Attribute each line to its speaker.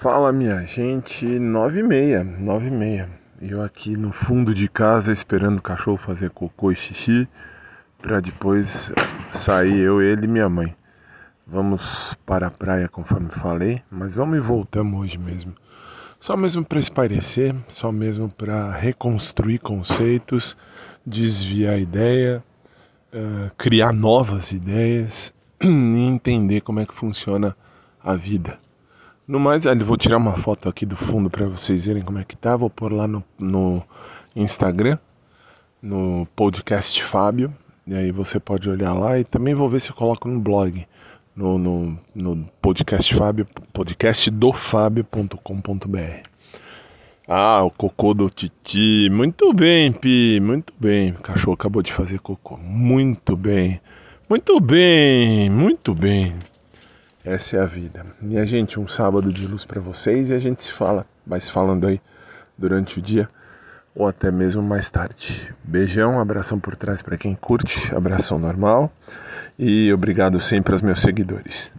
Speaker 1: Fala minha gente, nove e meia, nove e meia. Eu aqui no fundo de casa esperando o cachorro fazer cocô e xixi para depois sair eu, ele e minha mãe. Vamos para a praia conforme falei, mas vamos e voltamos hoje mesmo. Só mesmo para espairecer, só mesmo para reconstruir conceitos, desviar ideia, uh, criar novas ideias e entender como é que funciona a vida. No mais, ali vou tirar uma foto aqui do fundo para vocês verem como é que tá. Vou pôr lá no, no Instagram, no podcast Fábio. E aí você pode olhar lá e também vou ver se eu coloco no blog, no, no, no podcast Fábio, podcast do Fábio.com.br. Ah, o cocô do Titi. Muito bem, Pi. Muito bem. O cachorro acabou de fazer cocô. Muito bem. Muito bem. Muito bem. Essa é a vida. Minha gente, um sábado de luz para vocês e a gente se fala, vai se falando aí durante o dia ou até mesmo mais tarde. Beijão, abração por trás para quem curte, abração normal e obrigado sempre aos meus seguidores.